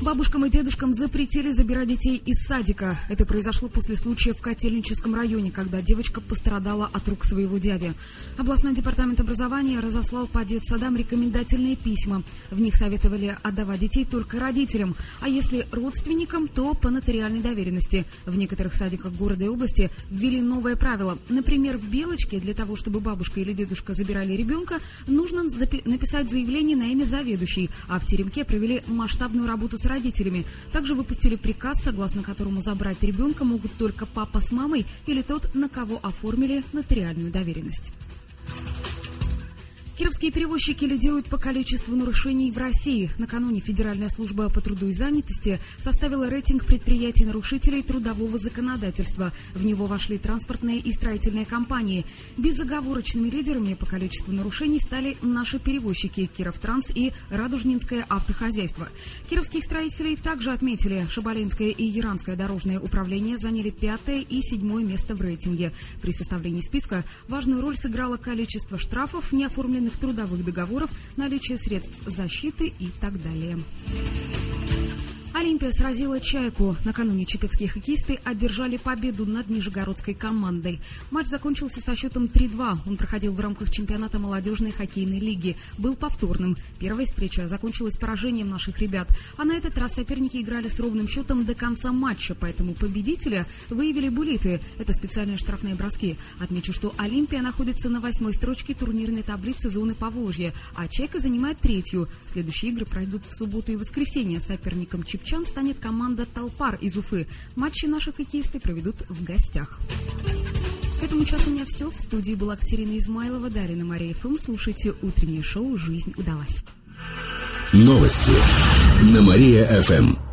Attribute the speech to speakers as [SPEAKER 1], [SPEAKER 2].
[SPEAKER 1] Бабушкам и дедушкам запретили забирать детей из садика. Это произошло после случая в Котельническом районе, когда девочка пострадала от рук своего дяди. Областной департамент образования разослал по детсадам рекомендательные письма. В них советовали отдавать детей только родителям, а если родственникам, то по нотариальной доверенности. В некоторых садиках города и области ввели новое правило. Например, в Белочке для того, чтобы бабушка или дедушка забирали ребенка, нужно написать заявление на имя заведующей, а в Теремке провели масштабную работу с родителями. Также выпустили приказ, согласно которому забрать ребенка могут только папа с мамой или тот, на кого оформили нотариальную доверенность. Кировские перевозчики лидируют по количеству нарушений в России. Накануне Федеральная служба по труду и занятости составила рейтинг предприятий-нарушителей трудового законодательства. В него вошли транспортные и строительные компании. Безоговорочными лидерами по количеству нарушений стали наши перевозчики Кировтранс и Радужнинское автохозяйство. Кировских строителей также отметили. Шабалинское и Яранское дорожное управление заняли пятое и седьмое место в рейтинге. При составлении списка важную роль сыграло количество штрафов, не оформленных коллективных трудовых договоров, наличие средств защиты и так далее. Олимпия сразила «Чайку». Накануне чепецкие хоккеисты одержали победу над нижегородской командой. Матч закончился со счетом 3-2. Он проходил в рамках чемпионата молодежной хоккейной лиги. Был повторным. Первая встреча закончилась поражением наших ребят. А на этот раз соперники играли с ровным счетом до конца матча, поэтому победителя выявили булиты. Это специальные штрафные броски. Отмечу, что Олимпия находится на восьмой строчке турнирной таблицы зоны Поволжья, а «Чайка» занимает третью. Следующие игры пройдут в субботу и воскресенье. Соперником Чепчан Чан станет команда «Толпар» из Уфы. Матчи наши хоккеисты проведут в гостях. К этому часу у меня все. В студии была Катерина Измайлова, Дарина Мария ФМ. Слушайте утреннее шоу «Жизнь удалась».
[SPEAKER 2] Новости на Мария-ФМ.